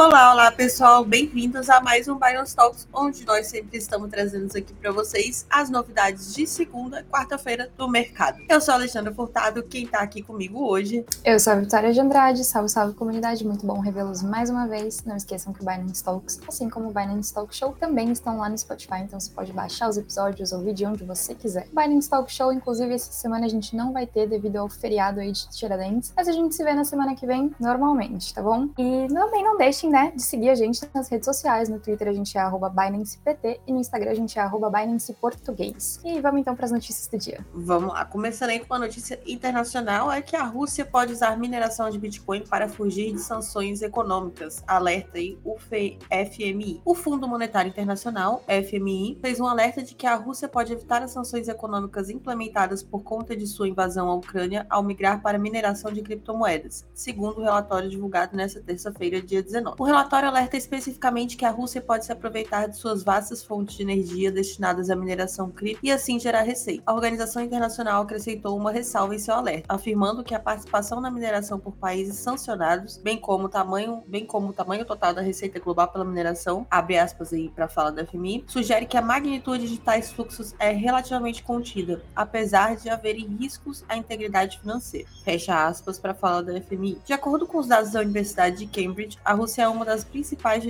Olá, olá pessoal, bem-vindos a mais um Binance Talks, onde nós sempre estamos trazendo aqui para vocês as novidades de segunda, quarta-feira do mercado. Eu sou a Alexandra Furtado, quem está aqui comigo hoje. Eu sou a Vitória de Andrade, salve, salve comunidade, muito bom revê-los mais uma vez. Não esqueçam que o Binance Talks, assim como o Binance Talk Show, também estão lá no Spotify, então você pode baixar os episódios, ouvir de onde você quiser. O Binance Talk Show, inclusive, essa semana a gente não vai ter devido ao feriado aí de Tiradentes, mas a gente se vê na semana que vem normalmente, tá bom? E também não deixem né, de seguir a gente nas redes sociais. No Twitter a gente é BinancePT e no Instagram a gente é BinancePortuguês. E vamos então para as notícias do dia. Vamos lá, começando aí com uma notícia internacional, é que a Rússia pode usar mineração de Bitcoin para fugir de sanções econômicas. Alerta aí o FMI. O Fundo Monetário Internacional, FMI, fez um alerta de que a Rússia pode evitar as sanções econômicas implementadas por conta de sua invasão à Ucrânia ao migrar para mineração de criptomoedas, segundo o relatório divulgado nesta terça-feira, dia 19. O relatório alerta especificamente que a Rússia pode se aproveitar de suas vastas fontes de energia destinadas à mineração cripto e assim gerar receita. A organização internacional acrescentou uma ressalva em seu alerta, afirmando que a participação na mineração por países sancionados, bem como o tamanho, bem como o tamanho total da receita global pela mineração, abre aspas aí para a fala da FMI, sugere que a magnitude de tais fluxos é relativamente contida, apesar de haverem riscos à integridade financeira. Fecha aspas para a fala da FMI. De acordo com os dados da Universidade de Cambridge, a Rússia é uma das principais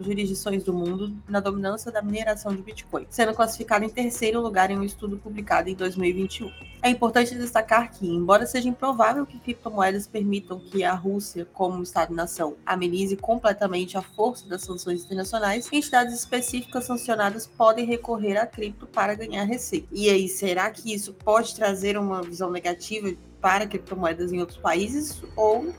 jurisdições do mundo na dominância da mineração de Bitcoin, sendo classificada em terceiro lugar em um estudo publicado em 2021. É importante destacar que, embora seja improvável que criptomoedas permitam que a Rússia, como Estado-nação, amenize completamente a força das sanções internacionais, entidades específicas sancionadas podem recorrer a cripto para ganhar receita. E aí, será que isso pode trazer uma visão negativa para criptomoedas em outros países? Ou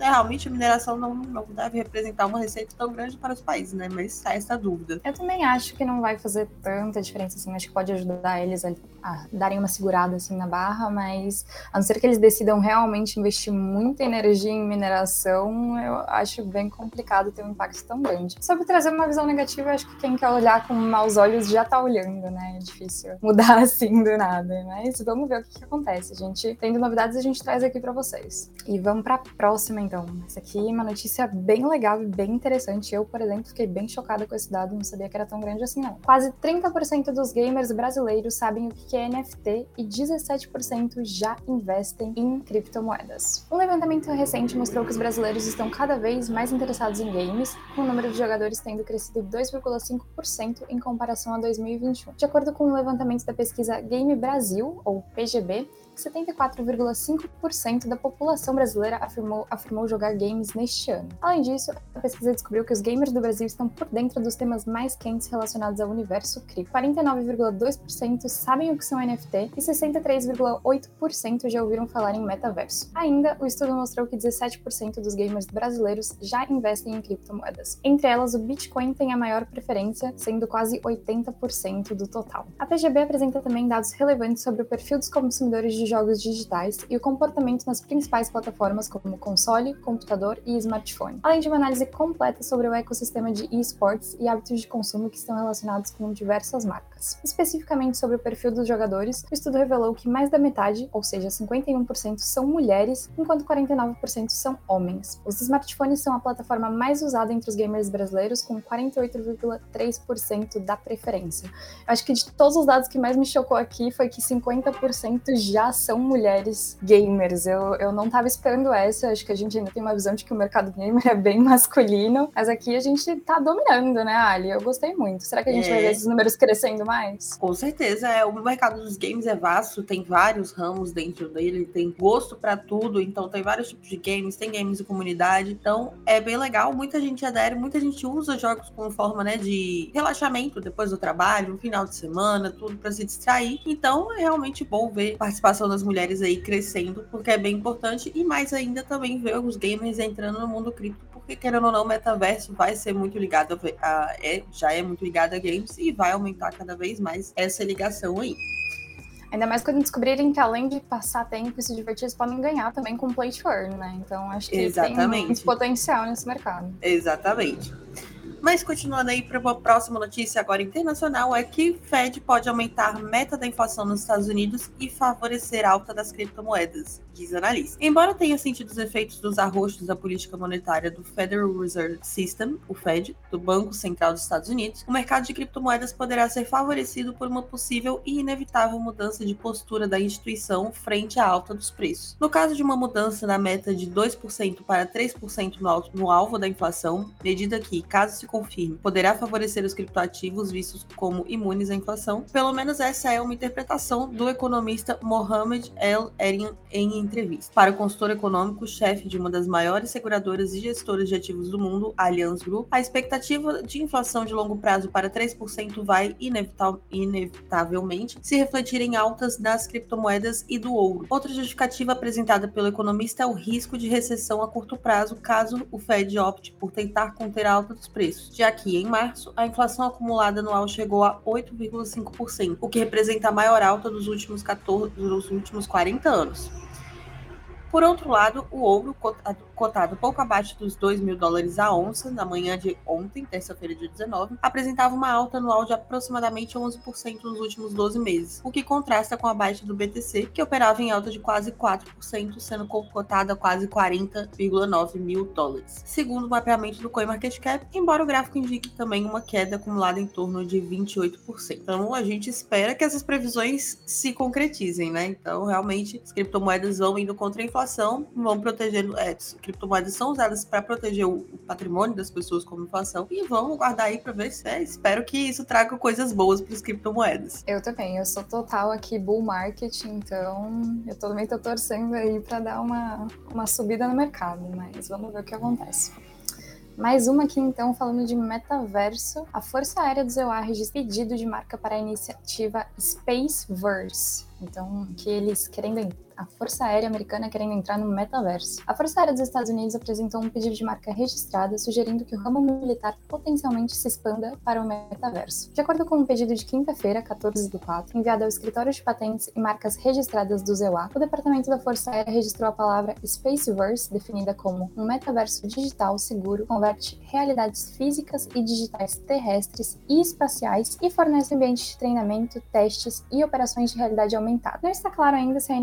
é, realmente a mineração não, não deve representar uma receita tão grande para os países, né? Mas está essa dúvida. Eu também acho que não vai fazer tanta diferença assim. Acho que pode ajudar eles a, a darem uma segurada assim na barra, mas a não ser que eles decidam realmente investir muita energia em mineração, eu acho bem complicado ter um impacto tão grande. Sobre trazer uma visão negativa, acho que quem quer olhar com maus olhos já está olhando, né? É difícil mudar assim do nada. Mas vamos ver o que, que acontece. A gente, tendo novidades, a gente traz aqui para vocês. E vamos para a próxima então. Essa aqui é uma notícia bem legal e bem interessante. Eu, por exemplo, fiquei bem chocada com esse dado, não sabia que era tão grande assim, não. Quase 30% dos gamers brasileiros sabem o que é NFT e 17% já investem em criptomoedas. Um levantamento recente mostrou que os brasileiros estão cada vez mais interessados em games, com o número de jogadores tendo crescido 2,5% em comparação a 2021. De acordo com o um levantamento da pesquisa Game Brasil, ou PGB, 74,5% da população brasileira afirmou, afirmou jogar games neste ano. Além disso, a pesquisa descobriu que os gamers do Brasil estão por dentro dos temas mais quentes relacionados ao universo cripto. 49,2% sabem o que são NFT e 63,8% já ouviram falar em metaverso. Ainda, o estudo mostrou que 17% dos gamers brasileiros já investem em criptomoedas. Entre elas, o Bitcoin tem a maior preferência, sendo quase 80% do total. A PGB apresenta também dados relevantes sobre o perfil dos consumidores de jogos digitais e o comportamento nas principais plataformas como console, computador e smartphone, além de uma análise completa sobre o ecossistema de esports e hábitos de consumo que estão relacionados com diversas marcas. Especificamente sobre o perfil dos jogadores, o estudo revelou que mais da metade, ou seja, 51%, são mulheres, enquanto 49% são homens. Os smartphones são a plataforma mais usada entre os gamers brasileiros, com 48,3% da preferência. Eu acho que de todos os dados que mais me chocou aqui foi que 50% já são mulheres gamers. Eu, eu não tava esperando essa, acho que a gente ainda tem uma visão de que o mercado gamer é bem masculino, mas aqui a gente tá dominando, né, Ali? Eu gostei muito. Será que a gente é. vai ver esses números crescendo mais? Com certeza, é, o mercado dos games é vasto, tem vários ramos dentro dele, tem gosto para tudo, então tem vários tipos de games, tem games de comunidade, então é bem legal, muita gente adere, muita gente usa jogos como forma, né, de relaxamento depois do trabalho, no final de semana, tudo para se distrair, então é realmente bom ver participação das mulheres aí crescendo, porque é bem importante, e mais ainda também ver os gamers entrando no mundo cripto, porque querendo ou não, o metaverso vai ser muito ligado a, a é, já é muito ligado a games e vai aumentar cada vez mais essa ligação aí. Ainda mais quando descobrirem que além de passar tempo e se divertir, eles podem ganhar também com play to earn, né? Então acho que Exatamente. tem muito potencial nesse mercado. Exatamente. Mas continuando aí para a próxima notícia agora internacional é que o Fed pode aumentar a meta da inflação nos Estados Unidos e favorecer a alta das criptomoedas. diz analista. Embora tenha sentido os efeitos dos arrostos da política monetária do Federal Reserve System, o Fed, do Banco Central dos Estados Unidos, o mercado de criptomoedas poderá ser favorecido por uma possível e inevitável mudança de postura da instituição frente à alta dos preços. No caso de uma mudança na meta de 2% para 3% no, no alvo da inflação, medida que, caso se confirme, poderá favorecer os criptoativos vistos como imunes à inflação, pelo menos essa é uma interpretação do economista Mohamed El Erin em entrevista. Para o consultor econômico, chefe de uma das maiores seguradoras e gestoras de ativos do mundo, Allianz Group, a expectativa de inflação de longo prazo para 3% vai inevitavelmente se refletir em altas das criptomoedas e do ouro. Outra justificativa apresentada pelo economista é o risco de recessão a curto prazo caso o Fed opte por tentar conter a alta dos preços, já que em março a inflação acumulada anual chegou a 8,5%, o que representa a maior alta dos últimos 14 dos últimos 40 anos. Por outro lado, o ouro, cotado pouco abaixo dos 2 mil dólares a onça na manhã de ontem, terça-feira, dia 19, apresentava uma alta anual de aproximadamente 11% nos últimos 12 meses, o que contrasta com a baixa do BTC, que operava em alta de quase 4%, sendo cotado a quase 40,9 mil dólares. Segundo o mapeamento do CoinMarketCap, embora o gráfico indique também uma queda acumulada em torno de 28%. Então, a gente espera que essas previsões se concretizem, né? Então, realmente, as criptomoedas vão indo contra a inflação inflação vão proteger, é, criptomoedas são usadas para proteger o, patrimônio das pessoas como inflação e vamos guardar aí para ver se é, espero que isso traga coisas boas para as criptomoedas. Eu também, eu sou total aqui bull market, então eu também tô torcendo aí para dar uma, uma subida no mercado, mas vamos ver o que acontece. Mais uma aqui, então, falando de metaverso. A Força Aérea do Zewa registra pedido de marca para a iniciativa Spaceverse. Então, que eles querendo a Força Aérea Americana querendo entrar no metaverso. A Força Aérea dos Estados Unidos apresentou um pedido de marca registrada sugerindo que o ramo militar potencialmente se expanda para o metaverso. De acordo com um pedido de quinta-feira, 14 do 4, enviado ao Escritório de Patentes e Marcas Registradas do ZEUA, o Departamento da Força Aérea registrou a palavra Spaceverse, definida como um metaverso digital seguro, converte realidades físicas e digitais terrestres e espaciais e fornece ambiente de treinamento, testes e operações de realidade aumentada. Não está claro ainda se a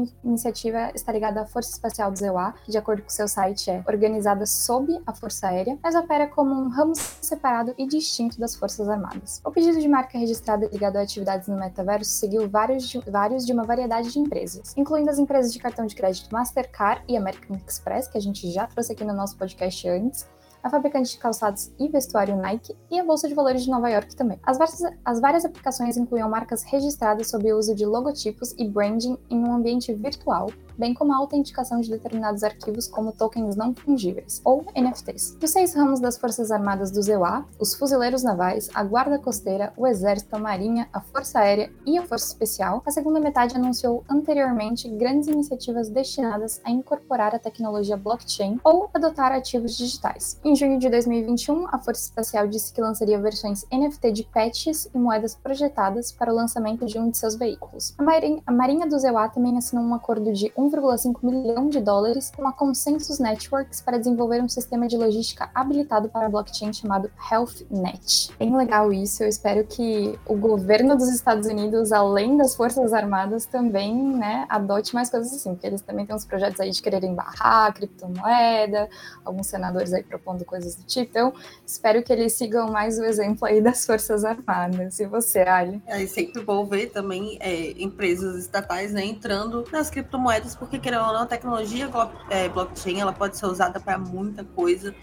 iniciativa está ligada à Força Espacial do ZEUA, que, de acordo com seu site, é organizada sob a Força Aérea, mas opera como um ramo separado e distinto das Forças Armadas. O pedido de marca registrada ligado a atividades no metaverso seguiu vários de, vários de uma variedade de empresas, incluindo as empresas de cartão de crédito Mastercard e American Express, que a gente já trouxe aqui no nosso podcast antes, a fabricante de calçados e vestuário Nike e a Bolsa de Valores de Nova York também. As várias, as várias aplicações incluíam marcas registradas sob o uso de logotipos e branding em um ambiente virtual, bem como a autenticação de determinados arquivos como tokens não fungíveis, ou NFTs. Dos seis ramos das Forças Armadas do ZEUA, os fuzileiros navais, a Guarda Costeira, o Exército, a Marinha, a Força Aérea e a Força Especial, a segunda metade anunciou anteriormente grandes iniciativas destinadas a incorporar a tecnologia blockchain ou adotar ativos digitais. Em junho de 2021, a Força Espacial disse que lançaria versões NFT de patches e moedas projetadas para o lançamento de um de seus veículos. A Marinha, a Marinha do ZEUA também assinou um acordo de 1 1,5 milhão de dólares com a Consensus Networks para desenvolver um sistema de logística habilitado para blockchain chamado HealthNet. Bem legal isso, eu espero que o governo dos Estados Unidos, além das Forças Armadas, também né, adote mais coisas assim, porque eles também têm uns projetos aí de quererem barrar criptomoeda, alguns senadores aí propondo coisas do tipo, então espero que eles sigam mais o exemplo aí das Forças Armadas. E você, Ali? É sempre bom ver também é, empresas estatais né, entrando nas criptomoedas porque querendo ou não, a tecnologia é, blockchain ela pode ser usada para muita coisa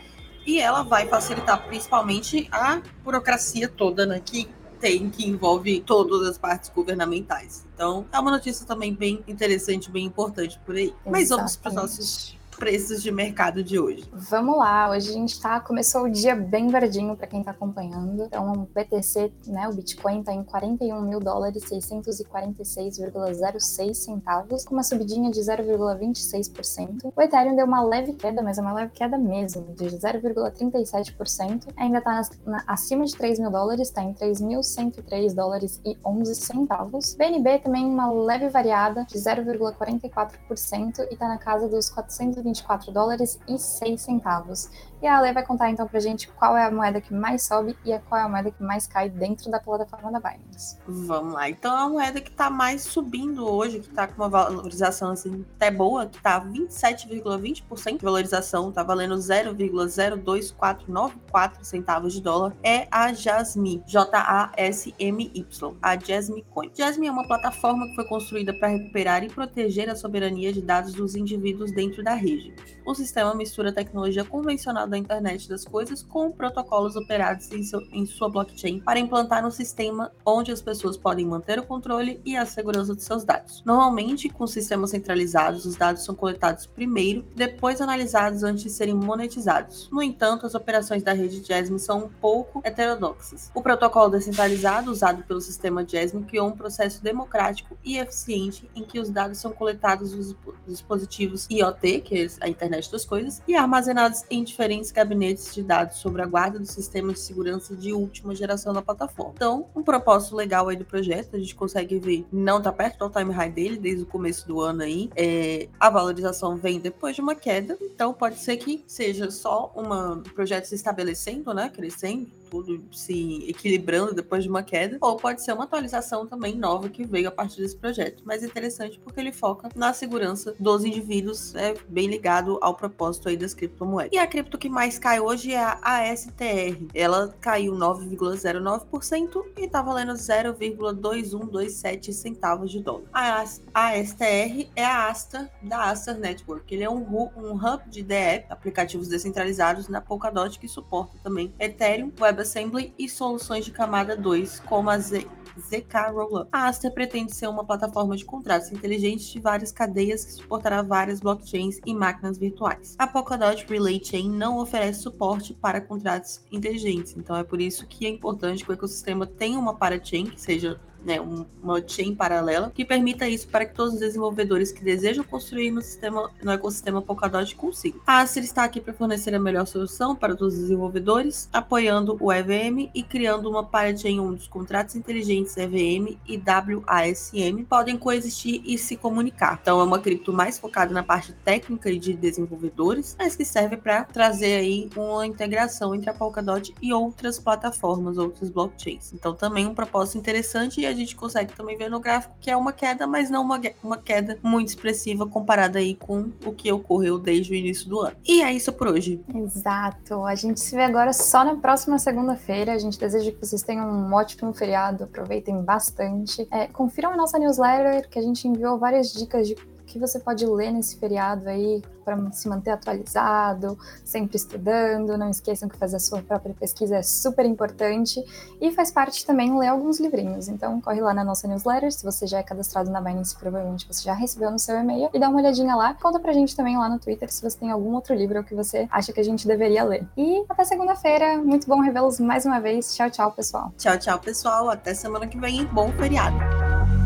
e ela vai facilitar principalmente a burocracia toda, né, que tem, que envolve todas as partes governamentais. Então, é uma notícia também bem interessante, bem importante por aí. Exatamente. Mas vamos para os nossos preços de mercado de hoje? Vamos lá, hoje a gente tá, começou o dia bem verdinho para quem está acompanhando. Então, o BTC, né, o Bitcoin está em 41 mil dólares 646,06 centavos, com uma subidinha de 0,26%. O Ethereum deu uma leve queda, mas é uma leve queda mesmo, de 0,37%. Ainda está acima de 3 mil dólares, está em 3.103 dólares e 11 centavos. BNB também uma leve variada de 0,44% e está na casa dos 400 124 dólares e 6 centavos. E a Ale vai contar então pra gente qual é a moeda que mais sobe e qual é a moeda que mais cai dentro da plataforma da Binance. Vamos lá. Então a moeda que tá mais subindo hoje, que tá com uma valorização assim até boa, que tá 27,20% de valorização, tá valendo 0,02494 centavos de dólar, é a Jasmy, J-A-S-M-Y, a Jasmy Coin. Jasmy é uma plataforma que foi construída para recuperar e proteger a soberania de dados dos indivíduos dentro da rede. O sistema mistura tecnologia convencional da internet das coisas com protocolos operados em, seu, em sua blockchain para implantar um sistema onde as pessoas podem manter o controle e a segurança de seus dados. Normalmente, com sistemas centralizados, os dados são coletados primeiro, depois analisados antes de serem monetizados. No entanto, as operações da rede Jasmine são um pouco heterodoxas. O protocolo descentralizado usado pelo sistema Jasmine criou um processo democrático e eficiente em que os dados são coletados dos dispositivos IoT, que é a internet das coisas, e armazenados em diferentes gabinetes de dados sobre a guarda do sistema de segurança de última geração da plataforma. Então, um propósito legal aí do projeto, a gente consegue ver, não tá perto do time high dele desde o começo do ano aí, é, a valorização vem depois de uma queda, então pode ser que seja só um projeto se estabelecendo, né, crescendo, tudo se equilibrando depois de uma queda, ou pode ser uma atualização também nova que veio a partir desse projeto. Mas é interessante porque ele foca na segurança dos indivíduos, é bem ligado ao propósito aí das criptomoedas. E a cripto que mais cai hoje é a ASTR. Ela caiu 9,09% e está valendo 0,2127 centavos de dólar. A ASTR é a Asta da Aster Network. Ele é um, um hub de DE, aplicativos descentralizados na Polkadot que suporta também Ethereum, Web WebAssembly e soluções de camada 2, como a ZK Rollup. A Aster pretende ser uma plataforma de contratos inteligentes de várias cadeias que suportará várias blockchains e máquinas virtuais. A Polkadot Relay Chain não oferece suporte para contratos inteligentes, então é por isso que é importante que o ecossistema tenha uma parachain que seja né, uma chain paralela que permita isso para que todos os desenvolvedores que desejam construir no, sistema, no ecossistema Polkadot consigam. A Acer está aqui para fornecer a melhor solução para todos os desenvolvedores, apoiando o EVM e criando uma parachain onde os contratos inteligentes EVM e WASM podem coexistir e se comunicar. Então é uma cripto mais focada na parte técnica e de desenvolvedores, mas que serve para trazer aí uma integração entre a Polkadot e outras plataformas, outras blockchains. Então também um propósito interessante e a gente consegue também ver no gráfico que é uma queda, mas não uma, uma queda muito expressiva comparada aí com o que ocorreu desde o início do ano. E é isso por hoje. Exato. A gente se vê agora só na próxima segunda-feira. A gente deseja que vocês tenham um ótimo feriado, aproveitem bastante. É, confiram a nossa newsletter, que a gente enviou várias dicas de que você pode ler nesse feriado aí para se manter atualizado, sempre estudando. Não esqueçam que fazer a sua própria pesquisa é super importante e faz parte também ler alguns livrinhos. Então, corre lá na nossa newsletter. Se você já é cadastrado na Binance, provavelmente você já recebeu no seu e-mail e dá uma olhadinha lá. Conta pra gente também lá no Twitter se você tem algum outro livro que você acha que a gente deveria ler. E até segunda-feira. Muito bom revê-los mais uma vez. Tchau, tchau, pessoal. Tchau, tchau, pessoal. Até semana que vem. Bom feriado.